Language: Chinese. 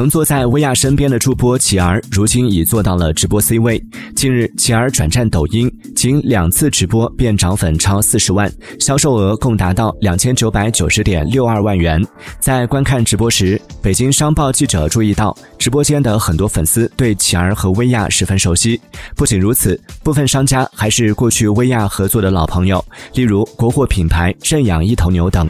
曾坐在薇娅身边的助播琪儿，如今已做到了直播 C 位。近日，琪儿转战抖音，仅两次直播便涨粉超四十万，销售额共达到两千九百九十点六二万元。在观看直播时，北京商报记者注意到，直播间的很多粉丝对琪儿和薇娅十分熟悉。不仅如此，部分商家还是过去薇娅合作的老朋友，例如国货品牌认养一头牛等。